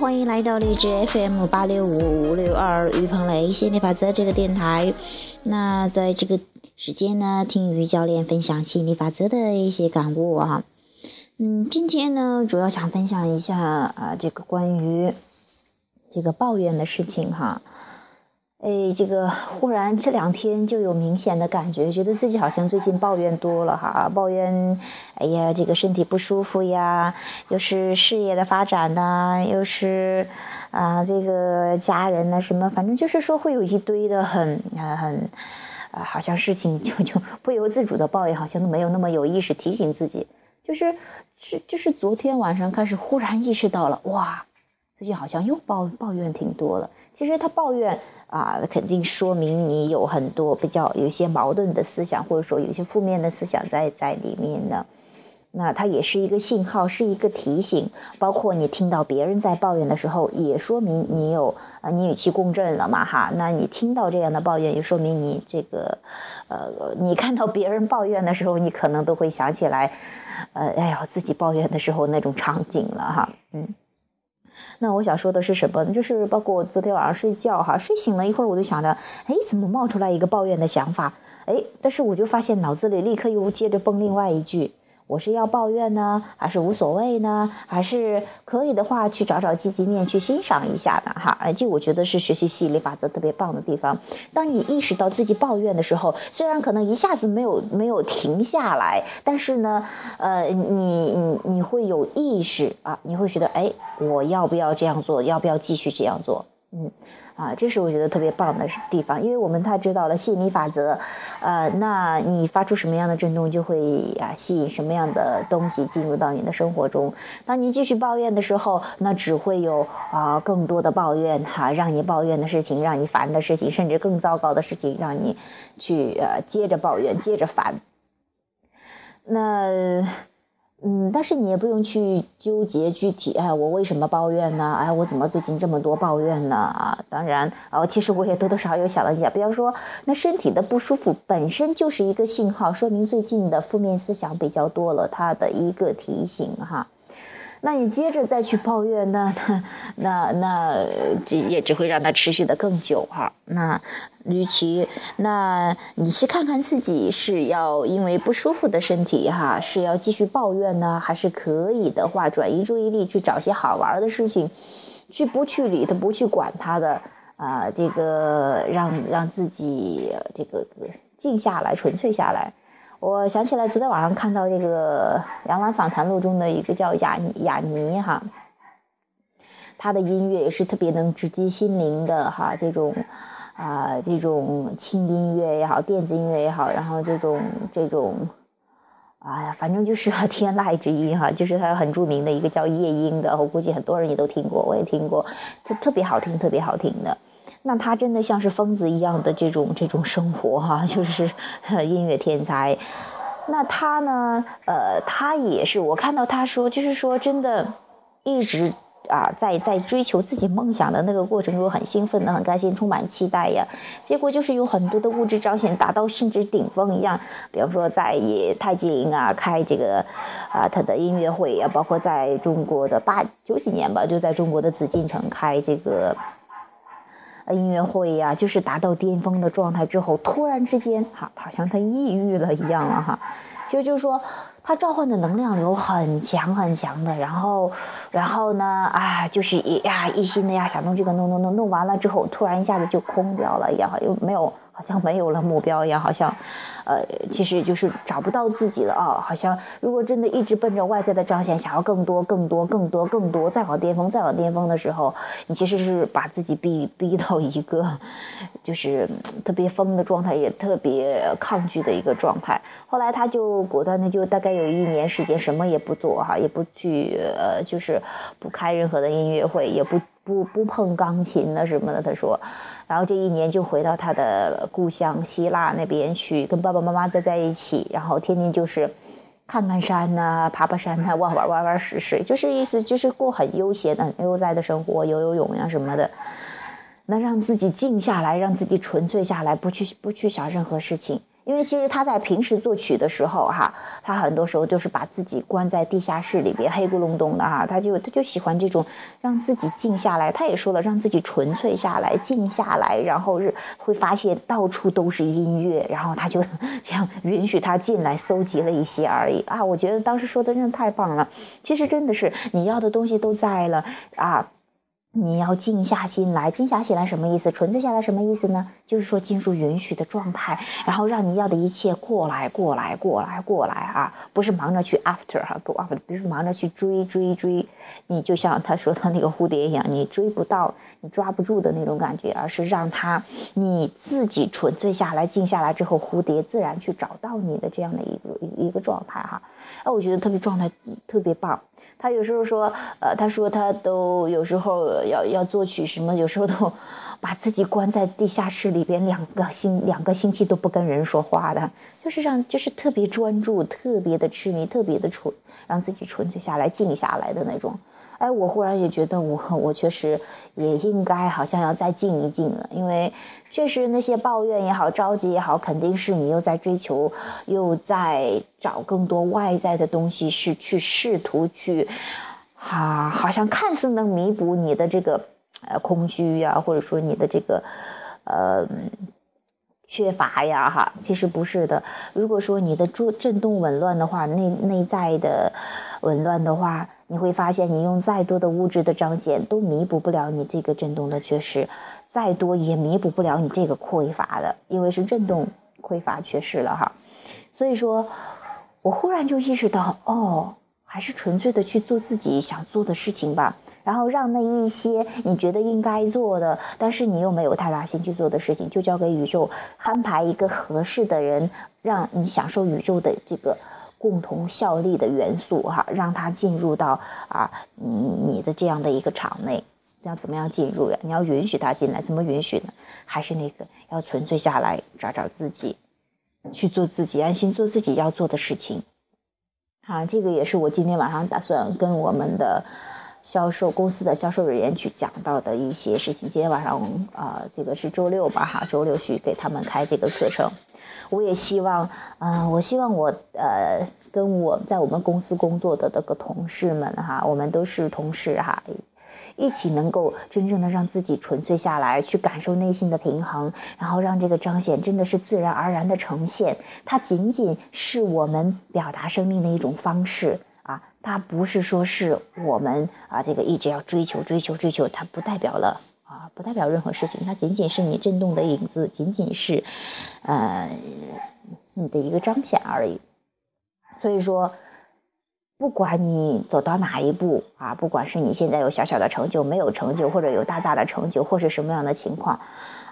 欢迎来到荔枝 FM 八六五五六二于鹏雷心理法则这个电台。那在这个时间呢，听于教练分享心理法则的一些感悟啊。嗯，今天呢，主要想分享一下啊，这个关于这个抱怨的事情哈。哎，这个忽然这两天就有明显的感觉，觉得自己好像最近抱怨多了哈，抱怨，哎呀，这个身体不舒服呀，又是事业的发展呐，又是啊，这个家人呐什么，反正就是说会有一堆的很啊很啊，好像事情就就不由自主的抱怨，好像都没有那么有意识提醒自己，就是是就是昨天晚上开始忽然意识到了，哇，最近好像又抱抱怨挺多了。其实他抱怨啊，肯定说明你有很多比较有一些矛盾的思想，或者说有一些负面的思想在在里面呢。那它也是一个信号，是一个提醒。包括你听到别人在抱怨的时候，也说明你有啊，你与其共振了嘛哈。那你听到这样的抱怨，也说明你这个呃，你看到别人抱怨的时候，你可能都会想起来，呃，哎呀，自己抱怨的时候那种场景了哈，嗯。那我想说的是什么呢？就是包括昨天晚上睡觉哈，睡醒了一会儿，我就想着，哎，怎么冒出来一个抱怨的想法？哎，但是我就发现脑子里立刻又接着蹦另外一句。我是要抱怨呢，还是无所谓呢？还是可以的话去找找积极面去欣赏一下的哈？而且我觉得是学习吸引力法则特别棒的地方。当你意识到自己抱怨的时候，虽然可能一下子没有没有停下来，但是呢，呃，你你你会有意识啊，你会觉得哎，我要不要这样做？要不要继续这样做？嗯。啊，这是我觉得特别棒的地方，因为我们太知道了吸引力法则，呃，那你发出什么样的震动，就会啊吸引什么样的东西进入到你的生活中。当你继续抱怨的时候，那只会有啊更多的抱怨哈，让你抱怨的事情，让你烦的事情，甚至更糟糕的事情，让你去呃接着抱怨，接着烦。那。嗯，但是你也不用去纠结具体，哎，我为什么抱怨呢？哎，我怎么最近这么多抱怨呢？啊，当然，啊，其实我也多多少少有想了一下，比方说，那身体的不舒服本身就是一个信号，说明最近的负面思想比较多了，它的一个提醒哈。那你接着再去抱怨，那那那这也只会让它持续的更久哈。那与其那你去看看自己是要因为不舒服的身体哈，是要继续抱怨呢，还是可以的话转移注意力去找些好玩的事情，去不去理他，不去管他的啊，这个让让自己这个静下来，纯粹下来。我想起来，昨天晚上看到这个《杨澜访谈录》中的一个叫雅雅尼哈，他的音乐也是特别能直击心灵的哈，这种啊这种轻音乐也好，电子音乐也好，然后这种这种，哎呀，反正就是 天籁之音哈，就是他很著名的一个叫夜莺的，我估计很多人也都听过，我也听过，就特别好听，特别好听的。那他真的像是疯子一样的这种这种生活哈，就是音乐天才。那他呢？呃，他也是我看到他说，就是说真的，一直啊在在追求自己梦想的那个过程中很兴奋的、很开心、充满期待呀。结果就是有很多的物质彰显达到甚至顶峰一样，比方说在太极啊开这个啊他的音乐会呀，包括在中国的八九几年吧，就在中国的紫禁城开这个。音乐会呀，就是达到巅峰的状态之后，突然之间，哈，好像他抑郁了一样了哈。其实就是说，他召唤的能量流很强很强的，然后，然后呢，啊，就是一呀一心的呀想弄这个弄弄弄弄完了之后，突然一下子就空掉了一样，又没有。好像没有了目标一样，好像，呃，其实就是找不到自己了啊。好像如果真的一直奔着外在的彰显，想要更多、更多、更多、更多，再往巅峰、再往巅峰的时候，你其实是把自己逼逼到一个就是特别疯的状态，也特别抗拒的一个状态。后来他就果断的就大概有一年时间什么也不做哈，也不去呃，就是不开任何的音乐会，也不不不碰钢琴了什么的。他说。然后这一年就回到他的故乡希腊那边去，跟爸爸妈妈待在一起，然后天天就是看看山呐，爬爬山呐，玩玩玩玩水水，就是意思就是过很悠闲的、悠哉的生活，游游泳呀什么的。那让自己静下来，让自己纯粹下来，不去不去想任何事情。因为其实他在平时作曲的时候，哈，他很多时候就是把自己关在地下室里边，黑咕隆咚的哈，他就他就喜欢这种让自己静下来。他也说了，让自己纯粹下来，静下来，然后是会发现到处都是音乐，然后他就 这样允许他进来，搜集了一些而已啊。我觉得当时说的真的太棒了。其实真的是你要的东西都在了啊。你要静下心来，静下心来什么意思？纯粹下来什么意思呢？就是说进入允许的状态，然后让你要的一切过来，过来，过来，过来啊！不是忙着去 after 哈，go after，不是忙着去追追追，你就像他说的那个蝴蝶一样，你追不到，你抓不住的那种感觉，而是让他你自己纯粹下来，静下来之后，蝴蝶自然去找到你的这样的一个一个状态哈。哎，我觉得特别状态特别棒。他有时候说，呃，他说他都有时候要要作曲什么，有时候都把自己关在地下室里边，两个星两个星期都不跟人说话的，就是让就是特别专注，特别的痴迷，特别的纯，让自己纯粹下来、静下来的那种。哎，我忽然也觉得我我确实也应该好像要再静一静了，因为确实那些抱怨也好、着急也好，肯定是你又在追求，又在找更多外在的东西，是去试图去，啊，好像看似能弥补你的这个呃空虚呀，或者说你的这个呃缺乏呀，哈，其实不是的。如果说你的震震动紊乱的话，内内在的紊乱的话。你会发现，你用再多的物质的彰显，都弥补不了你这个震动的缺失，再多也弥补不了你这个匮乏的，因为是震动匮乏缺失了哈。所以说，我忽然就意识到，哦，还是纯粹的去做自己想做的事情吧，然后让那一些你觉得应该做的，但是你又没有太大心去做的事情，就交给宇宙安排一个合适的人，让你享受宇宙的这个。共同效力的元素哈，让它进入到啊，嗯，你的这样的一个场内，要怎么样进入呀？你要允许他进来，怎么允许呢？还是那个要纯粹下来，找找自己，去做自己，安心做自己要做的事情。啊，这个也是我今天晚上打算跟我们的销售公司的销售人员去讲到的一些事情。今天晚上啊，这个是周六吧？哈，周六去给他们开这个课程。我也希望，嗯，我希望我呃，跟我在我们公司工作的这个同事们哈，我们都是同事哈，一起能够真正的让自己纯粹下来，去感受内心的平衡，然后让这个彰显真的是自然而然的呈现。它仅仅是我们表达生命的一种方式，它不是说是我们啊这个一直要追求追求追求，它不代表了。啊，不代表任何事情，它仅仅是你震动的影子，仅仅是，呃，你的一个彰显而已。所以说，不管你走到哪一步啊，不管是你现在有小小的成就，没有成就，或者有大大的成就，或是什么样的情况，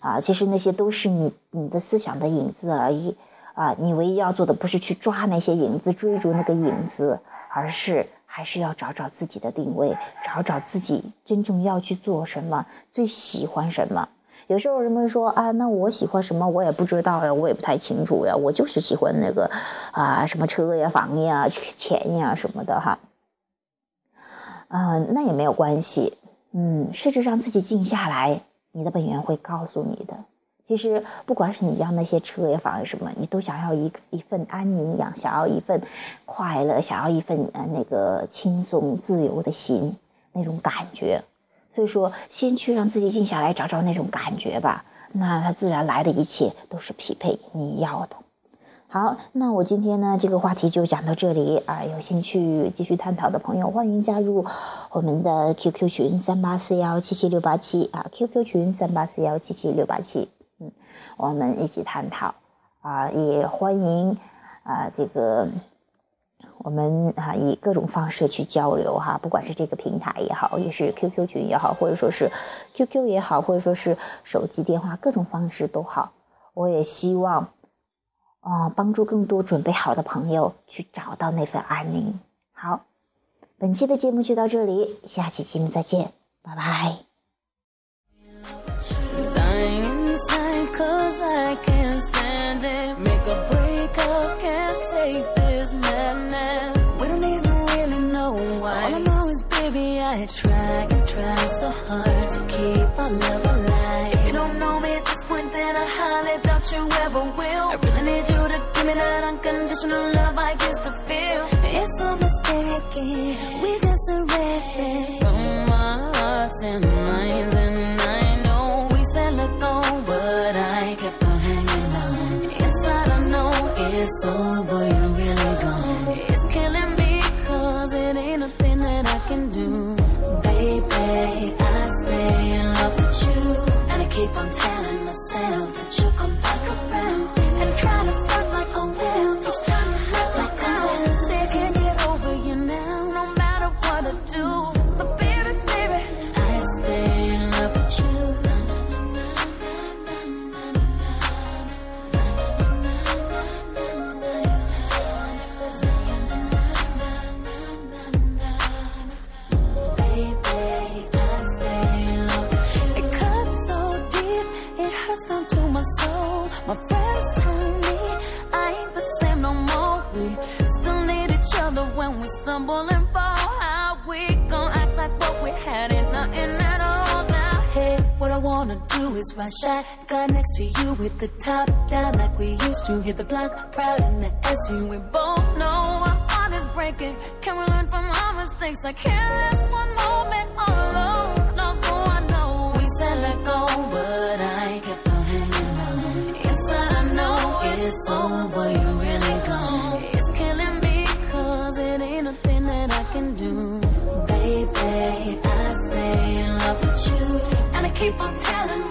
啊，其实那些都是你你的思想的影子而已。啊，你唯一要做的不是去抓那些影子，追逐那个影子，而是。还是要找找自己的定位，找找自己真正要去做什么，最喜欢什么。有时候人们说啊，那我喜欢什么，我也不知道呀，我也不太清楚呀，我就是喜欢那个啊，什么车呀、房呀、钱呀什么的哈。啊，那也没有关系，嗯，试着让自己静下来，你的本源会告诉你的。其实，不管是你要那些车也房什么，你都想要一一份安宁养，想要一份快乐，想要一份呃那个轻松自由的心那种感觉。所以说，先去让自己静下来，找找那种感觉吧。那它自然来的一切都是匹配你要的。好，那我今天呢这个话题就讲到这里啊。有兴趣继续探讨的朋友，欢迎加入我们的 QQ 群三八四幺七七六八七啊，QQ 群三八四幺七七六八七。嗯，我们一起探讨啊，也欢迎啊，这个我们啊以各种方式去交流哈，不管是这个平台也好，也是 QQ 群也好，或者说是 QQ 也好，或者说是手机电话，各种方式都好。我也希望啊，帮助更多准备好的朋友去找到那份安宁。好，本期的节目就到这里，下期节目再见，拜拜。Cause I can't stand it. Make a break up, can't take this madness. We don't even really know why. All I know is, baby, I try and try so hard to keep our love alive. If you don't know me, at this point that I highly doubt you ever will. I really need you to give me that unconditional love I used to feel. It's so mistaken, we just arrested. From my hearts and minds, and it's over, you're really gone. It's killing me, cause it ain't a thing that I can do. Baby, I stay in love with you, and I keep on telling myself nothing at all now? Hey, what I wanna do is ride shotgun next to you with the top down like we used to. Hit the block proud in the SU. We both know our heart is breaking. Can we learn from our mistakes? I can't last one moment all alone. I know we said let go, but I kept on hanging on. Inside I know it's over, you really keep on telling myself